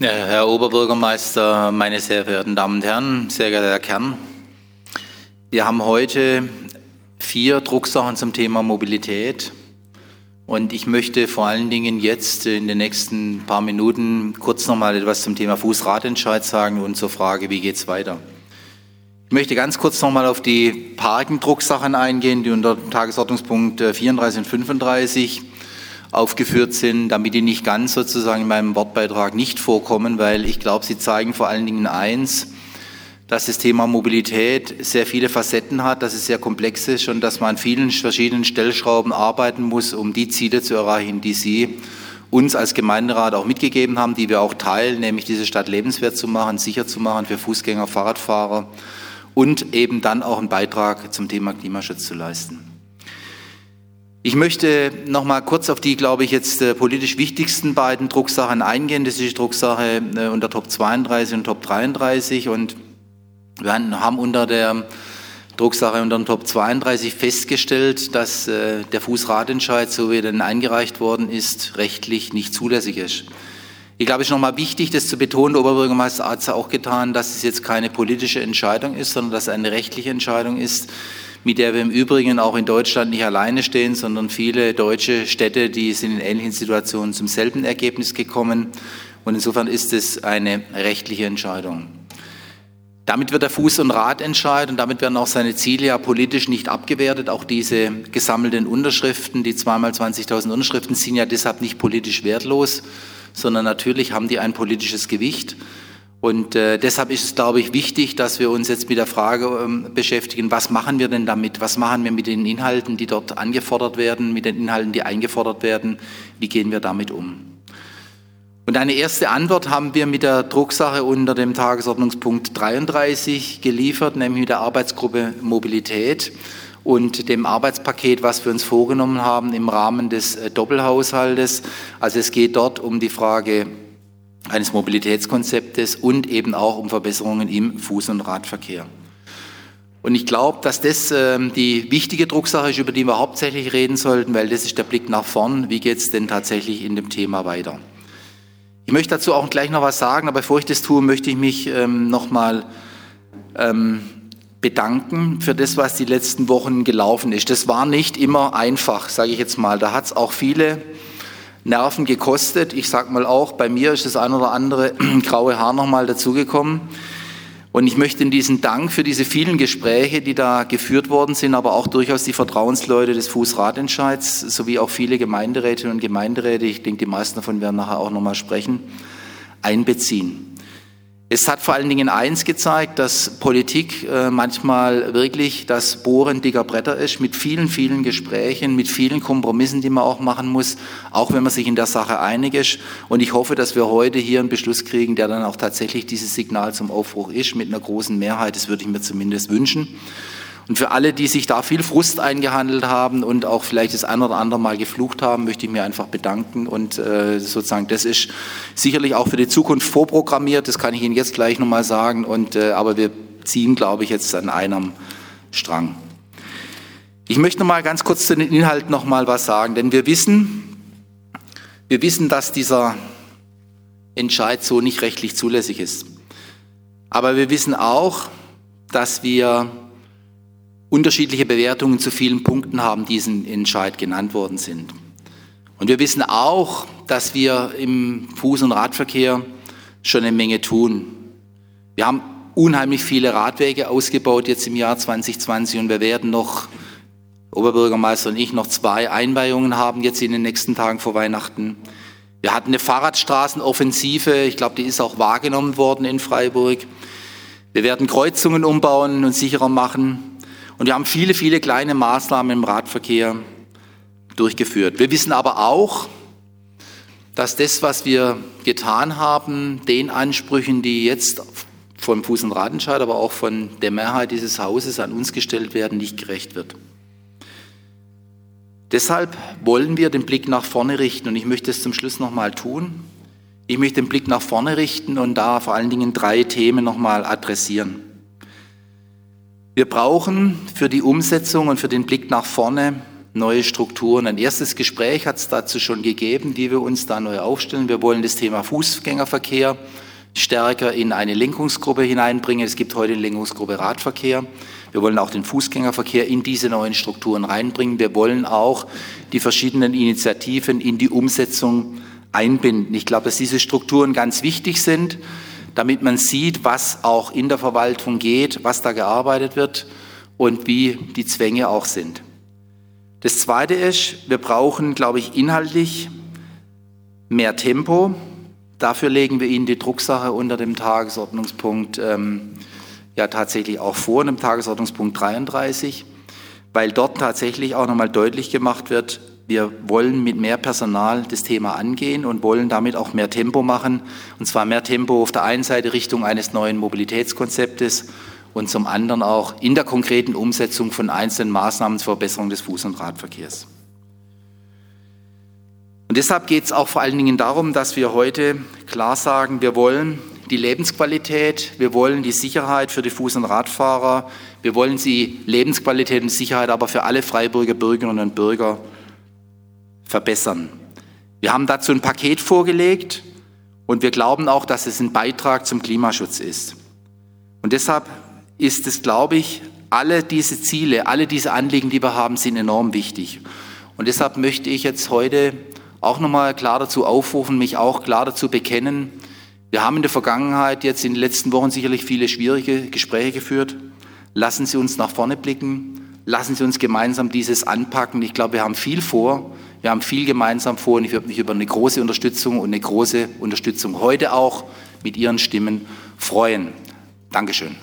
Herr Oberbürgermeister, meine sehr verehrten Damen und Herren, sehr geehrter Herr Kern, wir haben heute vier Drucksachen zum Thema Mobilität. Und ich möchte vor allen Dingen jetzt in den nächsten paar Minuten kurz nochmal etwas zum Thema Fußradentscheid sagen und zur Frage, wie geht es weiter. Ich möchte ganz kurz nochmal auf die Parkendrucksachen eingehen, die unter Tagesordnungspunkt 34 und 35 aufgeführt sind, damit die nicht ganz sozusagen in meinem Wortbeitrag nicht vorkommen, weil ich glaube, sie zeigen vor allen Dingen eins, dass das Thema Mobilität sehr viele Facetten hat, dass es sehr komplex ist und dass man an vielen verschiedenen Stellschrauben arbeiten muss, um die Ziele zu erreichen, die Sie uns als Gemeinderat auch mitgegeben haben, die wir auch teilen, nämlich diese Stadt lebenswert zu machen, sicher zu machen für Fußgänger, Fahrradfahrer und eben dann auch einen Beitrag zum Thema Klimaschutz zu leisten. Ich möchte noch mal kurz auf die, glaube ich, jetzt äh, politisch wichtigsten beiden Drucksachen eingehen. Das ist die Drucksache äh, unter Top 32 und Top 33 und wir haben unter der Drucksache unter dem Top 32 festgestellt, dass äh, der Fußradentscheid, so wie er denn eingereicht worden ist, rechtlich nicht zulässig ist. Ich glaube, es ist nochmal wichtig, das zu betonen. Der Oberbürgermeister hat es auch getan, dass es jetzt keine politische Entscheidung ist, sondern dass es eine rechtliche Entscheidung ist, mit der wir im Übrigen auch in Deutschland nicht alleine stehen, sondern viele deutsche Städte, die sind in ähnlichen Situationen zum selben Ergebnis gekommen. Und insofern ist es eine rechtliche Entscheidung. Damit wird der Fuß- und Radentscheid und damit werden auch seine Ziele ja politisch nicht abgewertet. Auch diese gesammelten Unterschriften, die zweimal 20.000 Unterschriften, sind ja deshalb nicht politisch wertlos, sondern natürlich haben die ein politisches Gewicht. Und äh, deshalb ist es, glaube ich, wichtig, dass wir uns jetzt mit der Frage ähm, beschäftigen, was machen wir denn damit? Was machen wir mit den Inhalten, die dort angefordert werden, mit den Inhalten, die eingefordert werden? Wie gehen wir damit um? Und eine erste Antwort haben wir mit der Drucksache unter dem Tagesordnungspunkt 33 geliefert, nämlich mit der Arbeitsgruppe Mobilität und dem Arbeitspaket, was wir uns vorgenommen haben im Rahmen des äh, Doppelhaushaltes. Also es geht dort um die Frage eines Mobilitätskonzeptes und eben auch um Verbesserungen im Fuß- und Radverkehr. Und ich glaube, dass das äh, die wichtige Drucksache ist, über die wir hauptsächlich reden sollten, weil das ist der Blick nach vorn. Wie geht es denn tatsächlich in dem Thema weiter? Ich möchte dazu auch gleich noch was sagen, aber bevor ich das tue, möchte ich mich ähm, nochmal ähm, bedanken für das, was die letzten Wochen gelaufen ist. Das war nicht immer einfach, sage ich jetzt mal. Da hat es auch viele Nerven gekostet. Ich sage mal auch, bei mir ist das ein oder andere graue Haar nochmal dazugekommen. Und ich möchte in diesen Dank für diese vielen Gespräche, die da geführt worden sind, aber auch durchaus die Vertrauensleute des Fußradentscheids sowie auch viele Gemeinderätinnen und Gemeinderäte, ich denke, die meisten davon werden nachher auch nochmal sprechen, einbeziehen. Es hat vor allen Dingen eins gezeigt, dass Politik äh, manchmal wirklich das Bohren dicker Bretter ist, mit vielen, vielen Gesprächen, mit vielen Kompromissen, die man auch machen muss, auch wenn man sich in der Sache einig ist. Und ich hoffe, dass wir heute hier einen Beschluss kriegen, der dann auch tatsächlich dieses Signal zum Aufbruch ist, mit einer großen Mehrheit. Das würde ich mir zumindest wünschen. Und für alle, die sich da viel Frust eingehandelt haben und auch vielleicht das ein oder andere Mal geflucht haben, möchte ich mir einfach bedanken. Und äh, sozusagen, das ist sicherlich auch für die Zukunft vorprogrammiert, das kann ich Ihnen jetzt gleich nochmal sagen. Und, äh, aber wir ziehen, glaube ich, jetzt an einem Strang. Ich möchte noch mal ganz kurz zu den Inhalten noch mal was sagen, denn wir wissen, wir wissen, dass dieser Entscheid so nicht rechtlich zulässig ist. Aber wir wissen auch, dass wir unterschiedliche Bewertungen zu vielen Punkten haben, die diesen Entscheid genannt worden sind. Und wir wissen auch, dass wir im Fuß- und Radverkehr schon eine Menge tun. Wir haben unheimlich viele Radwege ausgebaut jetzt im Jahr 2020 und wir werden noch, Oberbürgermeister und ich, noch zwei Einweihungen haben jetzt in den nächsten Tagen vor Weihnachten. Wir hatten eine Fahrradstraßenoffensive, ich glaube, die ist auch wahrgenommen worden in Freiburg. Wir werden Kreuzungen umbauen und sicherer machen. Und wir haben viele, viele kleine Maßnahmen im Radverkehr durchgeführt. Wir wissen aber auch, dass das, was wir getan haben, den Ansprüchen, die jetzt vom Fuß- und Radentscheid, aber auch von der Mehrheit dieses Hauses an uns gestellt werden, nicht gerecht wird. Deshalb wollen wir den Blick nach vorne richten und ich möchte es zum Schluss nochmal tun. Ich möchte den Blick nach vorne richten und da vor allen Dingen drei Themen nochmal adressieren. Wir brauchen für die Umsetzung und für den Blick nach vorne neue Strukturen. Ein erstes Gespräch hat es dazu schon gegeben, wie wir uns da neu aufstellen. Wir wollen das Thema Fußgängerverkehr stärker in eine Lenkungsgruppe hineinbringen. Es gibt heute eine Lenkungsgruppe Radverkehr. Wir wollen auch den Fußgängerverkehr in diese neuen Strukturen reinbringen. Wir wollen auch die verschiedenen Initiativen in die Umsetzung einbinden. Ich glaube, dass diese Strukturen ganz wichtig sind, damit man sieht, was auch in der Verwaltung geht, was da gearbeitet wird und wie die Zwänge auch sind. Das Zweite ist, wir brauchen, glaube ich, inhaltlich mehr Tempo. Dafür legen wir Ihnen die Drucksache unter dem Tagesordnungspunkt ähm, ja tatsächlich auch vor, in dem Tagesordnungspunkt 33, weil dort tatsächlich auch nochmal deutlich gemacht wird, wir wollen mit mehr Personal das Thema angehen und wollen damit auch mehr Tempo machen. Und zwar mehr Tempo auf der einen Seite Richtung eines neuen Mobilitätskonzeptes und zum anderen auch in der konkreten Umsetzung von einzelnen Maßnahmen zur Verbesserung des Fuß- und Radverkehrs. Und deshalb geht es auch vor allen Dingen darum, dass wir heute klar sagen, wir wollen die Lebensqualität, wir wollen die Sicherheit für die Fuß- und Radfahrer, wir wollen die Lebensqualität und Sicherheit aber für alle Freiburger Bürgerinnen und Bürger verbessern. Wir haben dazu ein Paket vorgelegt und wir glauben auch, dass es ein Beitrag zum Klimaschutz ist. Und deshalb ist es, glaube ich, alle diese Ziele, alle diese Anliegen, die wir haben, sind enorm wichtig. Und deshalb möchte ich jetzt heute auch nochmal klar dazu aufrufen, mich auch klar dazu bekennen. Wir haben in der Vergangenheit jetzt in den letzten Wochen sicherlich viele schwierige Gespräche geführt. Lassen Sie uns nach vorne blicken. Lassen Sie uns gemeinsam dieses anpacken. Ich glaube, wir haben viel vor. Wir haben viel gemeinsam vor und ich würde mich über eine große Unterstützung und eine große Unterstützung heute auch mit Ihren Stimmen freuen. Dankeschön.